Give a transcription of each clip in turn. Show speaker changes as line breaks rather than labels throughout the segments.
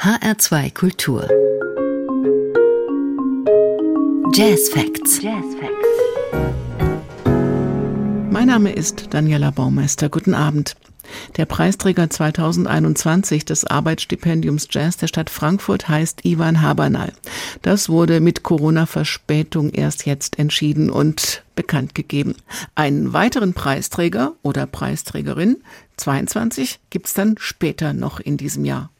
HR2 Kultur. Jazz Facts. Jazz Facts.
Mein Name ist Daniela Baumeister. Guten Abend. Der Preisträger 2021 des Arbeitsstipendiums Jazz der Stadt Frankfurt heißt Ivan Habernal. Das wurde mit Corona-Verspätung erst jetzt entschieden und bekannt gegeben. Einen weiteren Preisträger oder Preisträgerin, 22, gibt's dann später noch in diesem Jahr.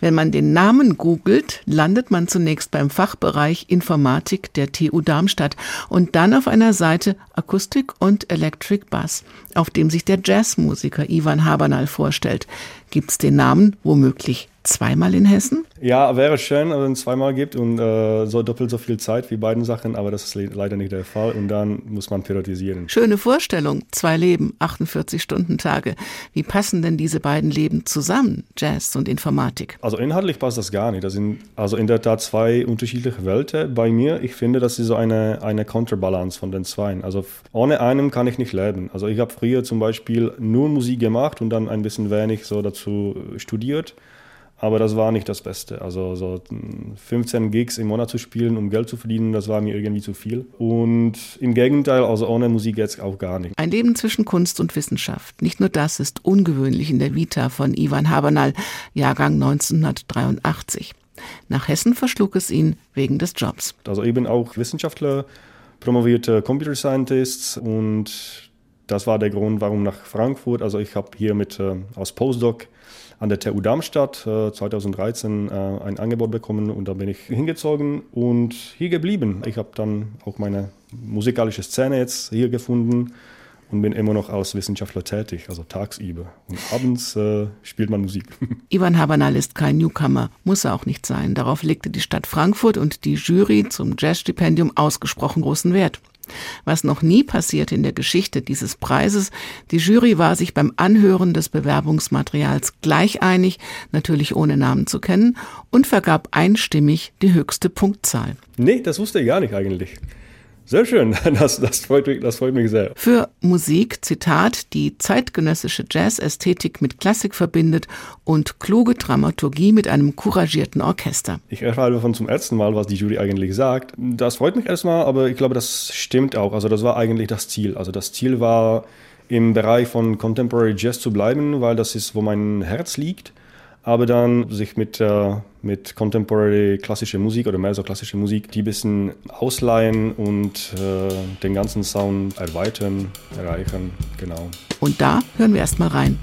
Wenn man den Namen googelt, landet man zunächst beim Fachbereich Informatik der TU Darmstadt und dann auf einer Seite Akustik und Electric Bass, auf dem sich der Jazzmusiker Ivan Habernal vorstellt. Gibt's den Namen womöglich zweimal in Hessen?
Ja, wäre schön, wenn es zweimal gibt und äh, so doppelt so viel Zeit wie beiden Sachen, aber das ist leider nicht der Fall und dann muss man priorisieren.
Schöne Vorstellung, zwei Leben, 48 Stunden Tage. Wie passen denn diese beiden Leben zusammen, Jazz und Informatik?
Also inhaltlich passt das gar nicht. Das sind also in der Tat zwei unterschiedliche Welten. Bei mir, ich finde, das ist so eine, eine Counterbalance von den zwei. Also ohne einen kann ich nicht leben. Also ich habe früher zum Beispiel nur Musik gemacht und dann ein bisschen wenig so dazu studiert. Aber das war nicht das Beste. Also so 15 Gigs im Monat zu spielen, um Geld zu verdienen, das war mir irgendwie zu viel. Und im Gegenteil, also ohne Musik jetzt auch gar nicht.
Ein Leben zwischen Kunst und Wissenschaft. Nicht nur das ist ungewöhnlich in der Vita von Ivan Habernal, Jahrgang 1983. Nach Hessen verschlug es ihn wegen des Jobs.
Also eben auch Wissenschaftler, promovierte Computer Scientists und das war der Grund, warum nach Frankfurt. Also ich habe hier mit äh, als Postdoc an der TU Darmstadt äh, 2013 äh, ein Angebot bekommen und da bin ich hingezogen und hier geblieben. Ich habe dann auch meine musikalische Szene jetzt hier gefunden und bin immer noch als Wissenschaftler tätig, also tagsüber. Und abends äh, spielt man Musik.
Ivan Habanal ist kein Newcomer, muss er auch nicht sein. Darauf legte die Stadt Frankfurt und die Jury zum Jazzstipendium ausgesprochen großen Wert was noch nie passierte in der Geschichte dieses Preises. Die Jury war sich beim Anhören des Bewerbungsmaterials gleich einig, natürlich ohne Namen zu kennen, und vergab einstimmig die höchste Punktzahl.
Nee, das wusste ich gar nicht eigentlich. Sehr schön, das, das, freut mich, das freut mich sehr.
Für Musik, Zitat, die zeitgenössische Jazz-Ästhetik mit Klassik verbindet und kluge Dramaturgie mit einem couragierten Orchester.
Ich erfahre davon zum ersten Mal, was die Jury eigentlich sagt. Das freut mich erstmal, aber ich glaube, das stimmt auch. Also das war eigentlich das Ziel. Also das Ziel war, im Bereich von Contemporary Jazz zu bleiben, weil das ist, wo mein Herz liegt aber dann sich mit, äh, mit Contemporary klassische Musik oder mehr so klassische Musik, die bisschen ausleihen und äh, den ganzen Sound erweitern, erreichen, genau.
Und da hören wir erstmal rein.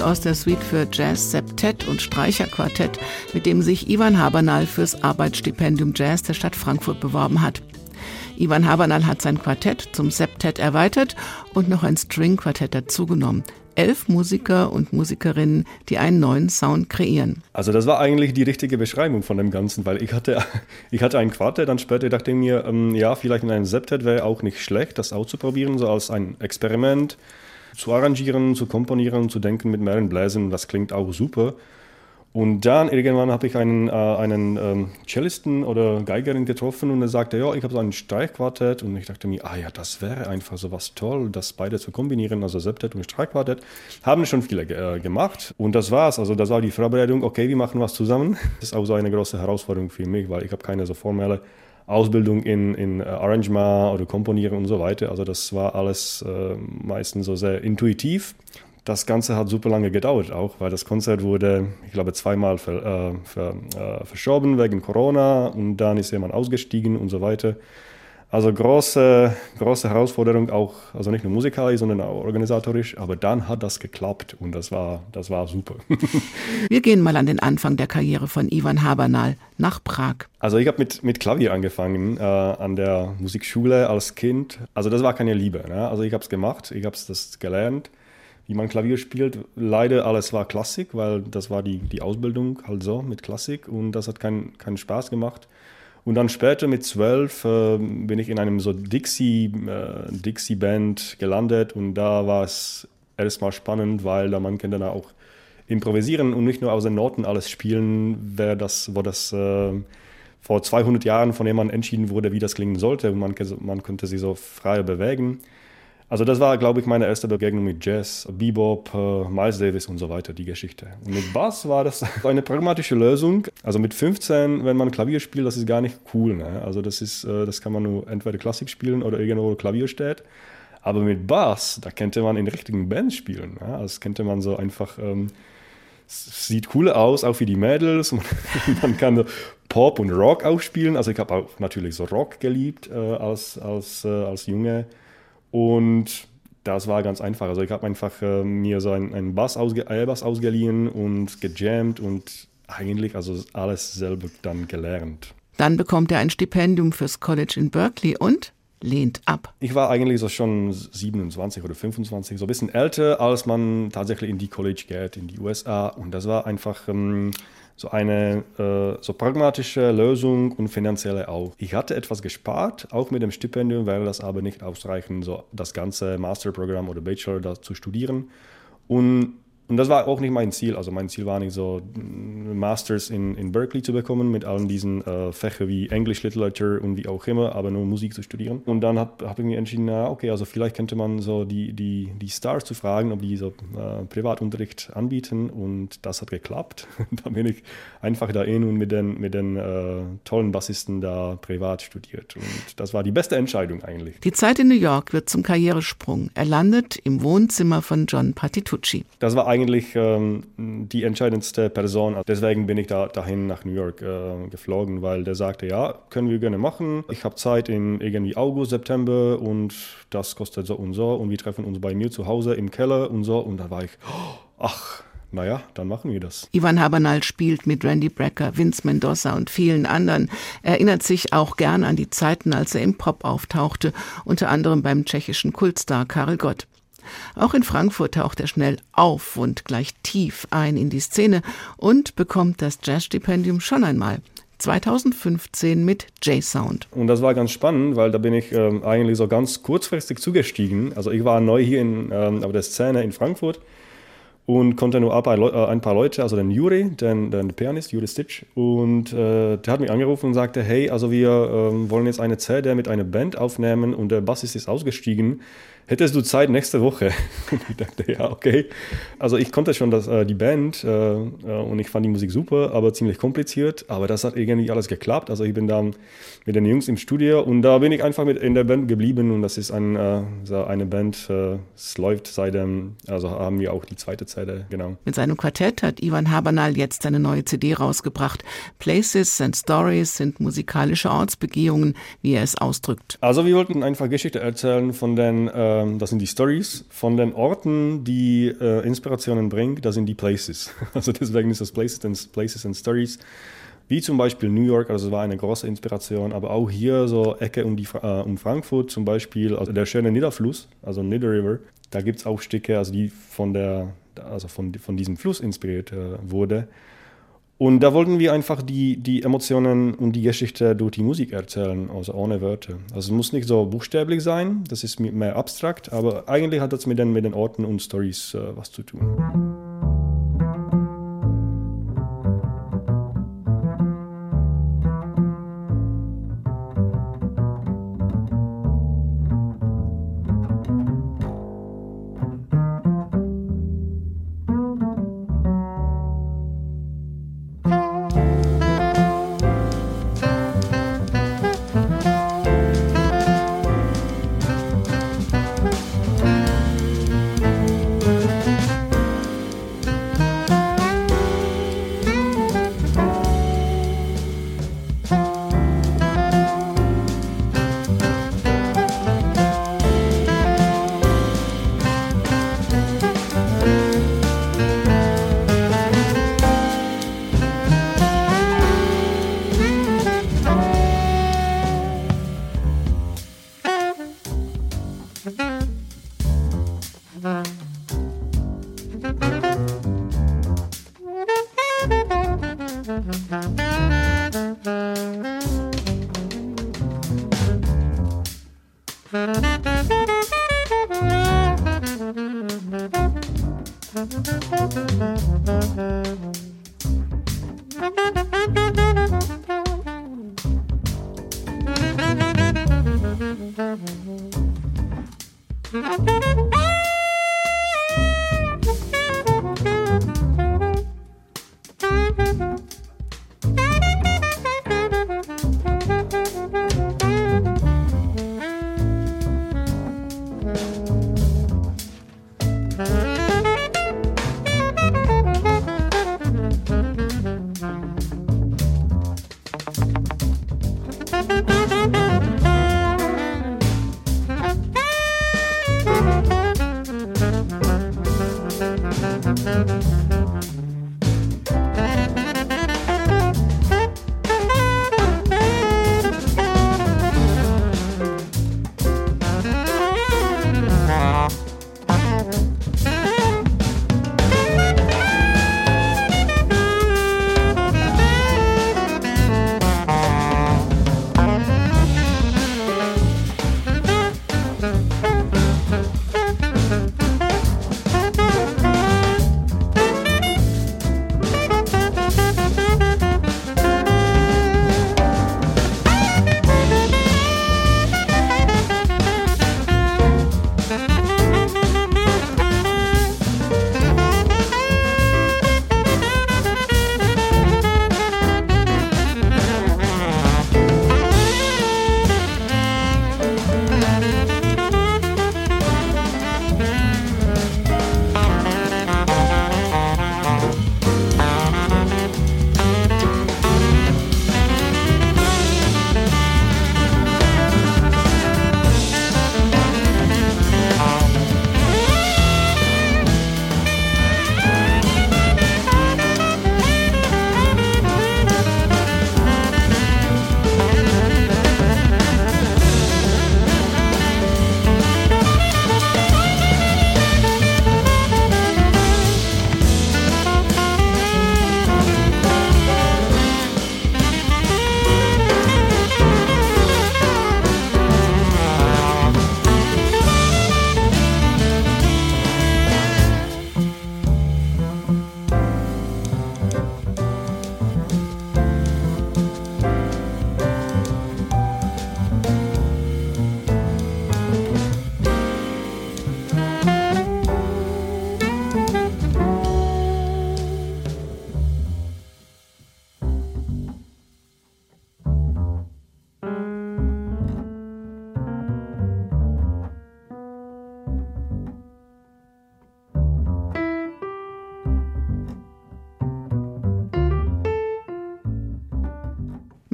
Aus der Suite für Jazz, Septett und Streicherquartett, mit dem sich Ivan Habernal fürs Arbeitsstipendium Jazz der Stadt Frankfurt beworben hat. Ivan Habernal hat sein Quartett zum Septett erweitert und noch ein String-Quartett dazugenommen elf Musiker und Musikerinnen, die einen neuen Sound kreieren.
Also das war eigentlich die richtige Beschreibung von dem Ganzen, weil ich hatte, ich hatte ein Quartett, dann später dachte ich mir, ähm, ja, vielleicht in einem Septet wäre auch nicht schlecht, das auszuprobieren, so als ein Experiment zu arrangieren, zu komponieren, zu denken mit mehreren Bläsern, das klingt auch super. Und dann irgendwann habe ich einen, äh, einen ähm, Cellisten oder Geigerin getroffen und er sagte, ja, ich habe so ein Streichquartett und ich dachte mir, ah ja, das wäre einfach so was toll, das beide zu kombinieren, also Septett und Streichquartett. Haben schon viele äh, gemacht und das war's. Also das war die Vorbereitung, okay, wir machen was zusammen. Das ist auch so eine große Herausforderung für mich, weil ich habe keine so formelle Ausbildung in, in äh, Arrangement oder Komponieren und so weiter. Also das war alles äh, meistens so sehr intuitiv das Ganze hat super lange gedauert auch, weil das Konzert wurde, ich glaube, zweimal ver, äh, ver, äh, verschoben wegen Corona und dann ist jemand ausgestiegen und so weiter. Also große, große Herausforderung auch, also nicht nur musikalisch, sondern auch organisatorisch, aber dann hat das geklappt und das war, das war super.
Wir gehen mal an den Anfang der Karriere von Ivan Habernal nach Prag.
Also ich habe mit, mit Klavier angefangen äh, an der Musikschule als Kind. Also das war keine Liebe. Ne? Also ich habe es gemacht, ich habe das gelernt wie man Klavier spielt. Leider alles war Klassik, weil das war die, die Ausbildung halt so mit Klassik und das hat keinen keinen Spaß gemacht. Und dann später mit zwölf äh, bin ich in einem so Dixie, äh, Dixie gelandet. Und da war es erstmal spannend, weil da man kann dann auch improvisieren und nicht nur aus den Noten alles spielen, wer das, wo das äh, vor 200 Jahren von jemandem entschieden wurde, wie das klingen sollte. Und man, man konnte sich so frei bewegen. Also das war, glaube ich, meine erste Begegnung mit Jazz, Bebop, äh, Miles Davis und so weiter, die Geschichte. Und mit Bass war das eine pragmatische Lösung. Also mit 15, wenn man Klavier spielt, das ist gar nicht cool. Ne? Also das ist, äh, das kann man nur entweder Klassik spielen oder irgendwo Klavier steht. Aber mit Bass, da könnte man in richtigen Bands spielen. Ne? Also das könnte man so einfach, ähm, sieht cool aus, auch wie die Mädels. man kann so Pop und Rock auch spielen. Also ich habe auch natürlich so Rock geliebt äh, als, als, äh, als Junge. Und das war ganz einfach. Also ich habe einfach äh, mir so einen, einen Bass, ausge äh, Bass ausgeliehen und gejammt und eigentlich also alles selber dann gelernt.
Dann bekommt er ein Stipendium fürs College in Berkeley und lehnt ab.
Ich war eigentlich so schon 27 oder 25, so ein bisschen älter, als man tatsächlich in die College geht, in die USA. Und das war einfach ähm, so eine äh, so pragmatische Lösung und finanzielle auch. Ich hatte etwas gespart, auch mit dem Stipendium wäre das aber nicht ausreichend, so das ganze Masterprogramm oder Bachelor da zu studieren. Und und das war auch nicht mein Ziel. Also mein Ziel war nicht so, Masters in, in Berkeley zu bekommen mit allen diesen äh, Fächern wie English Literature und wie auch immer, aber nur Musik zu studieren. Und dann habe hab ich mir entschieden, na okay, also vielleicht könnte man so die, die, die Stars zu fragen, ob die so äh, Privatunterricht anbieten. Und das hat geklappt. da bin ich einfach da in und mit den, mit den äh, tollen Bassisten da privat studiert. Und das war die beste Entscheidung eigentlich.
Die Zeit in New York wird zum Karrieresprung. Er landet im Wohnzimmer von John Patitucci.
Das war eigentlich eigentlich ähm, die entscheidendste Person. Deswegen bin ich da, dahin nach New York äh, geflogen, weil der sagte, ja, können wir gerne machen. Ich habe Zeit in irgendwie August, September und das kostet so und so und wir treffen uns bei mir zu Hause im Keller und so. Und da war ich, ach, naja, dann machen wir das.
Ivan Habernal spielt mit Randy Brecker, Vince Mendoza und vielen anderen. Er erinnert sich auch gern an die Zeiten, als er im Pop auftauchte, unter anderem beim tschechischen Kultstar Karel Gott. Auch in Frankfurt taucht er schnell auf und gleich tief ein in die Szene und bekommt das Jazzstipendium schon einmal. 2015 mit J-Sound.
Und das war ganz spannend, weil da bin ich ähm, eigentlich so ganz kurzfristig zugestiegen. Also ich war neu hier in, ähm, auf der Szene in Frankfurt und konnte nur äh, ein paar Leute, also den Juri, den, den Pianist, Juri Stitch, und äh, der hat mich angerufen und sagte, hey, also wir äh, wollen jetzt eine CD mit einer Band aufnehmen und der Bassist ist ausgestiegen hättest du Zeit nächste Woche? Und ich dachte, ja, okay. Also ich konnte schon das, äh, die Band äh, äh, und ich fand die Musik super, aber ziemlich kompliziert. Aber das hat irgendwie alles geklappt. Also ich bin da mit den Jungs im Studio und da bin ich einfach mit in der Band geblieben und das ist ein, äh, so eine Band, äh, es läuft seit dem, also haben wir auch die zweite Zeit Rede, genau.
Mit seinem Quartett hat Ivan Habanal jetzt eine neue CD rausgebracht. Places and Stories sind musikalische Ortsbegehungen, wie er es ausdrückt.
Also wir wollten einfach Geschichte erzählen von den, ähm, das sind die Stories, von den Orten, die äh, Inspirationen bringen, das sind die Places. Also deswegen ist das Places and, Places and Stories wie zum Beispiel New York, also es war eine große Inspiration, aber auch hier so Ecke um, die, äh, um Frankfurt zum Beispiel, also der schöne Niederfluss, also Nieder River, da gibt es auch Stücke, also die von, der, also von, von diesem Fluss inspiriert äh, wurde. Und da wollten wir einfach die, die Emotionen und die Geschichte durch die Musik erzählen, also ohne Wörter. Also es muss nicht so buchstäblich sein, das ist mehr abstrakt, aber eigentlich hat das mit den, mit den Orten und Stories äh, was zu tun. Mm-hmm.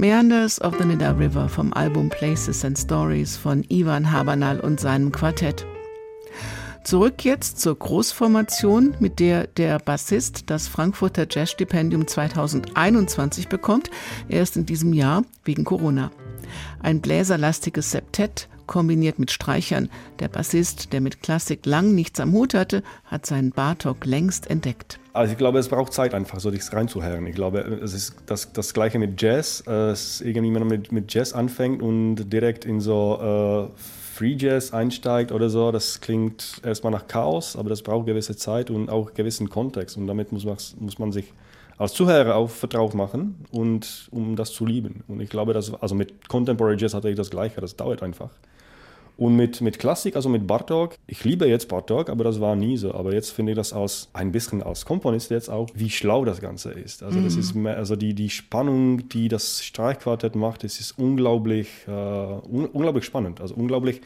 Meanders of the Nida River vom Album Places and Stories von Ivan Habernal und seinem Quartett. Zurück jetzt zur Großformation, mit der der Bassist das Frankfurter Jazzstipendium 2021 bekommt. Erst in diesem Jahr wegen Corona. Ein bläserlastiges Septett kombiniert mit Streichern. Der Bassist, der mit Klassik lang nichts am Hut hatte, hat seinen Bartok längst entdeckt.
Also ich glaube, es braucht Zeit einfach, so dich reinzuhören. Ich glaube, es ist das, das Gleiche mit Jazz. Es irgendwie, wenn man mit, mit Jazz anfängt und direkt in so äh, Free Jazz einsteigt oder so, das klingt erstmal nach Chaos, aber das braucht gewisse Zeit und auch gewissen Kontext. Und damit muss man, muss man sich als Zuhörer auch vertraut machen und um das zu lieben. Und ich glaube, dass, also mit Contemporary Jazz hatte ich das Gleiche, das dauert einfach. Und mit, mit Klassik, also mit Bartok, ich liebe jetzt Bartok, aber das war nie so. Aber jetzt finde ich das als, ein bisschen als Komponist jetzt auch, wie schlau das Ganze ist. Also, das mhm. ist mehr, also die, die Spannung, die das Streichquartett macht, das ist unglaublich, äh, un, unglaublich spannend. Also unglaublich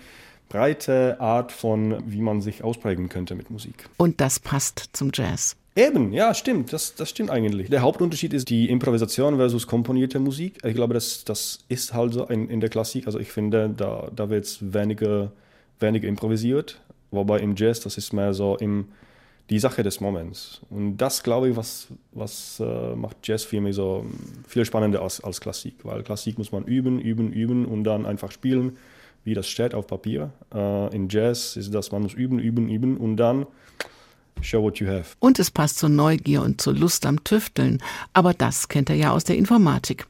breite Art von, wie man sich ausprägen könnte mit Musik.
Und das passt zum Jazz.
Eben, ja, stimmt. Das, das stimmt eigentlich. Der Hauptunterschied ist die Improvisation versus komponierte Musik. Ich glaube, das, das ist halt so in, in der Klassik. Also ich finde, da, da wird weniger, weniger improvisiert. Wobei im Jazz, das ist mehr so im, die Sache des Moments. Und das, glaube ich, was, was äh, macht Jazz für mich so viel spannender als, als Klassik. Weil Klassik muss man üben, üben, üben und dann einfach spielen, wie das steht auf Papier. Äh, in Jazz ist das, man muss üben, üben, üben und dann Show what you have.
Und es passt zur Neugier und zur Lust am Tüfteln. Aber das kennt er ja aus der Informatik.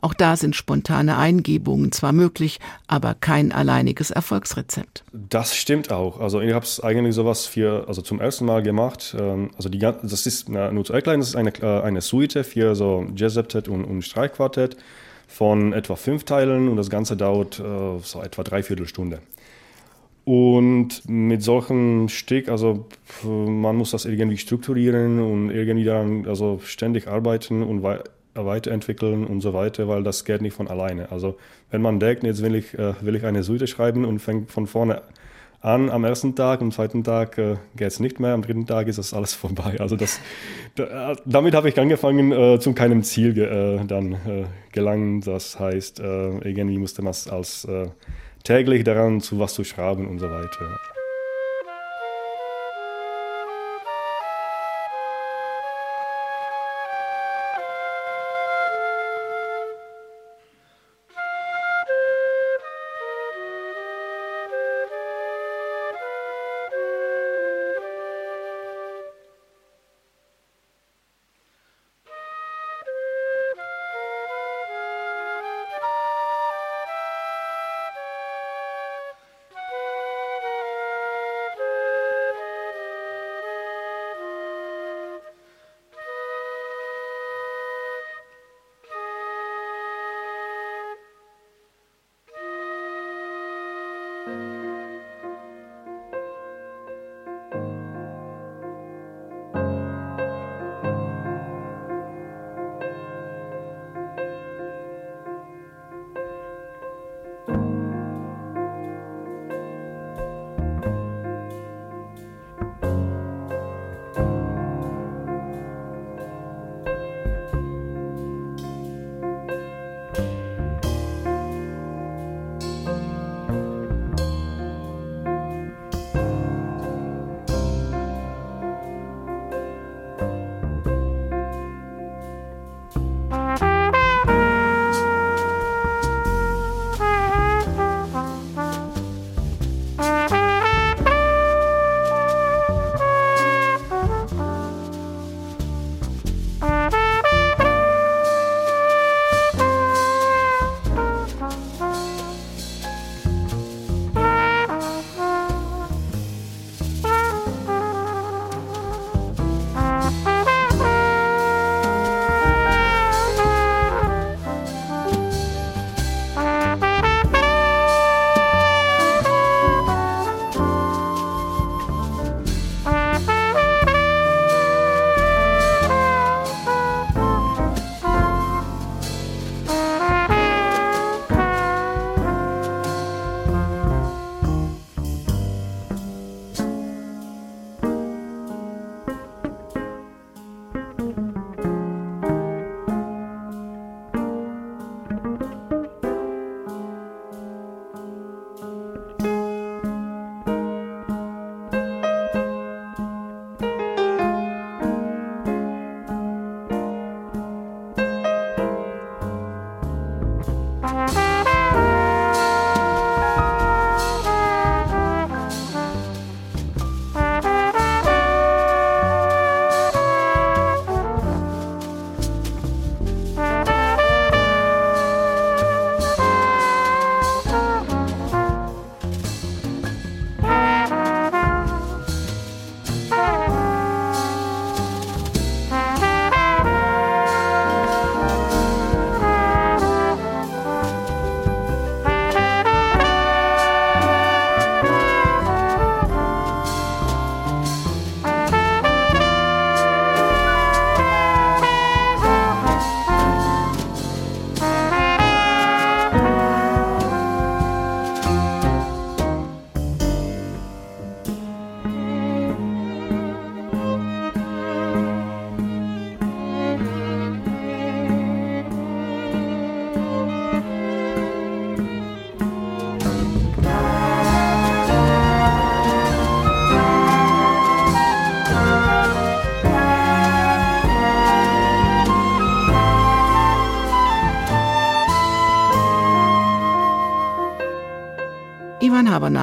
Auch da sind spontane Eingebungen zwar möglich, aber kein alleiniges Erfolgsrezept.
Das stimmt auch. Also ich habe es eigentlich sowas für, also zum ersten Mal gemacht. Ähm, also die, das ist nur zu erklären, das ist eine, äh, eine Suite für so Jazz-Septet und, und Streichquartett von etwa fünf Teilen und das Ganze dauert äh, so etwa dreiviertel Stunde. Und mit solchen Stück, also man muss das irgendwie strukturieren und irgendwie daran also ständig arbeiten und weiterentwickeln und so weiter, weil das geht nicht von alleine. Also wenn man denkt, jetzt will ich, äh, will ich eine Suite schreiben und fängt von vorne an am ersten Tag, am zweiten Tag äh, geht es nicht mehr, am dritten Tag ist das alles vorbei. Also das, da, damit habe ich angefangen, äh, zu keinem Ziel ge, äh, dann äh, gelangen. Das heißt, äh, irgendwie musste man es als äh, täglich daran, zu was zu schreiben und so weiter.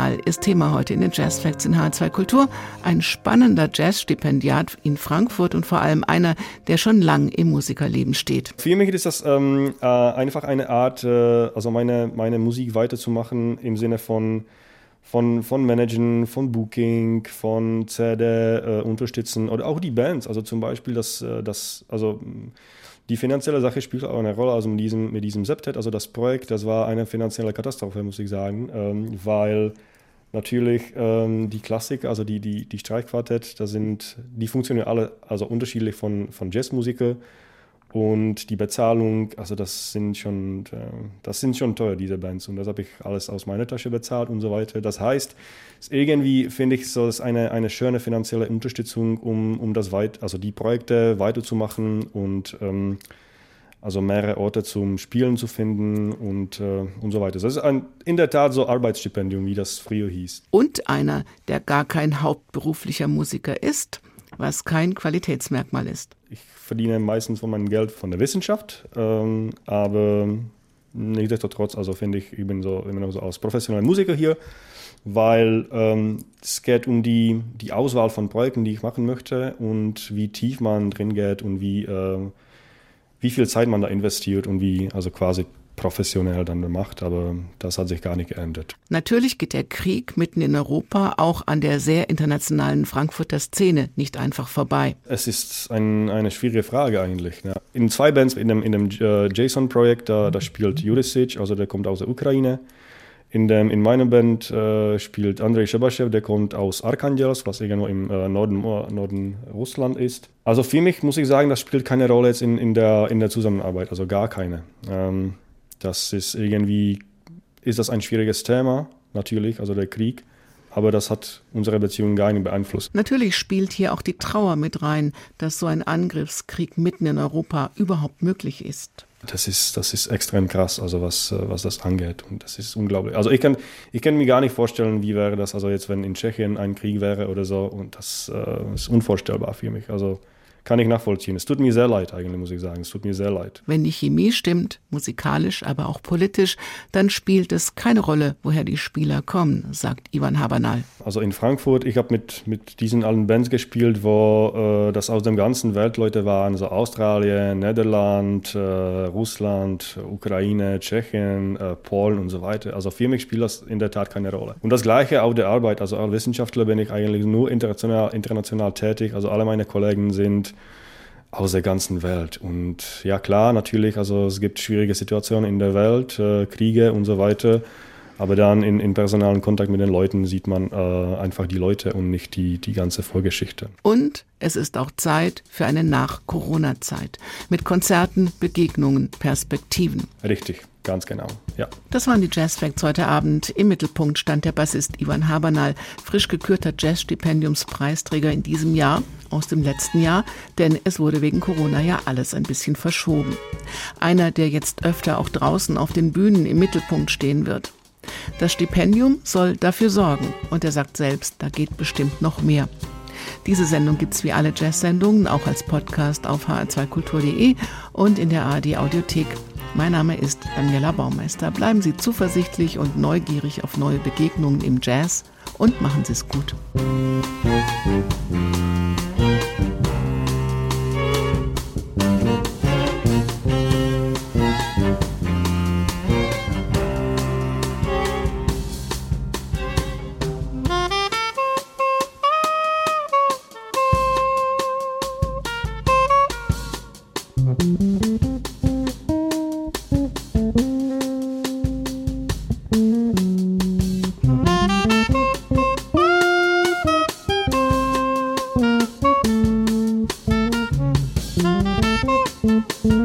Habernal ist Thema heute in den Jazz Facts in H2 Kultur. Ein spannender Jazzstipendiat in Frankfurt und vor allem einer, der schon lang im Musikerleben steht.
Für mich ist das ähm, äh, einfach eine Art, äh, also meine, meine Musik weiterzumachen im Sinne von von, von Managen, von Booking, von CD äh, unterstützen oder auch die Bands. Also zum Beispiel das, äh, das also die finanzielle Sache spielt auch eine Rolle, also mit diesem, mit diesem Septet, also das Projekt, das war eine finanzielle Katastrophe, muss ich sagen, ähm, weil natürlich ähm, die Klassik, also die, die, die Streichquartett, da sind, die funktionieren alle also unterschiedlich von, von Jazzmusiker und die Bezahlung, also das sind schon, äh, das sind schon teuer, diese Bands. Und das habe ich alles aus meiner Tasche bezahlt und so weiter. Das heißt, irgendwie finde ich so, es eine, eine schöne finanzielle Unterstützung, um, um das weit, also die Projekte weiterzumachen und ähm, also mehrere Orte zum Spielen zu finden und, äh, und so weiter. Das ist ein, in der Tat so Arbeitsstipendium, wie das früher hieß.
Und einer, der gar kein hauptberuflicher Musiker ist, was kein Qualitätsmerkmal ist.
Ich verdiene meistens von meinem Geld von der Wissenschaft, ähm, aber nichtsdestotrotz, also finde ich, ich bin so immer noch so als professioneller Musiker hier, weil ähm, es geht um die, die Auswahl von Projekten, die ich machen möchte und wie tief man drin geht und wie, äh, wie viel Zeit man da investiert und wie also quasi professionell dann gemacht, aber das hat sich gar nicht geändert.
Natürlich geht der Krieg mitten in Europa auch an der sehr internationalen Frankfurter Szene nicht einfach vorbei.
Es ist ein, eine schwierige Frage eigentlich. Ja. In zwei Bands, in dem, in dem äh, JSON-Projekt, da, da spielt Jurisic, also der kommt aus der Ukraine. In, dem, in meiner Band äh, spielt Andrei Shebaschew, der kommt aus Archangelsk, was irgendwo im äh, Norden, Norden Russland ist. Also für mich muss ich sagen, das spielt keine Rolle jetzt in, in, der, in der Zusammenarbeit, also gar keine. Ähm, das ist irgendwie, ist das ein schwieriges Thema, natürlich, also der Krieg. Aber das hat unsere Beziehung gar nicht beeinflusst.
Natürlich spielt hier auch die Trauer mit rein, dass so ein Angriffskrieg mitten in Europa überhaupt möglich ist.
Das ist, das ist extrem krass, also was, was das angeht. Und das ist unglaublich. Also ich kann, ich kann mir gar nicht vorstellen, wie wäre das, also jetzt, wenn in Tschechien ein Krieg wäre oder so. Und das äh, ist unvorstellbar für mich. Also kann ich nachvollziehen. Es tut mir sehr leid, eigentlich muss ich sagen. Es tut mir sehr leid.
Wenn die Chemie stimmt, musikalisch, aber auch politisch, dann spielt es keine Rolle, woher die Spieler kommen, sagt Ivan Habernal.
Also in Frankfurt, ich habe mit, mit diesen allen Bands gespielt, wo äh, das aus dem ganzen Welt Leute waren, so Australien, Niederland, äh, Russland, Ukraine, Tschechien, äh, Polen und so weiter. Also für mich spielt das in der Tat keine Rolle. Und das Gleiche auch der Arbeit. Also als Wissenschaftler bin ich eigentlich nur international, international tätig. Also alle meine Kollegen sind aus der ganzen Welt. Und ja klar, natürlich, also es gibt schwierige Situationen in der Welt, äh, Kriege und so weiter. Aber dann in, in personalen Kontakt mit den Leuten sieht man äh, einfach die Leute und nicht die, die ganze Vorgeschichte.
Und es ist auch Zeit für eine Nach-Corona-Zeit mit Konzerten, Begegnungen, Perspektiven.
Richtig. Ganz genau, ja.
Das waren die Jazz Facts heute Abend. Im Mittelpunkt stand der Bassist Ivan Habernal, frisch gekürter Jazzstipendiumspreisträger in diesem Jahr, aus dem letzten Jahr, denn es wurde wegen Corona ja alles ein bisschen verschoben. Einer, der jetzt öfter auch draußen auf den Bühnen im Mittelpunkt stehen wird. Das Stipendium soll dafür sorgen und er sagt selbst, da geht bestimmt noch mehr. Diese Sendung gibt es wie alle Jazz-Sendungen auch als Podcast auf hr2kultur.de und in der ARD Audiothek. Mein Name ist Daniela Baumeister. Bleiben Sie zuversichtlich und neugierig auf neue Begegnungen im Jazz und machen Sie es gut.
Thank Mm-hmm.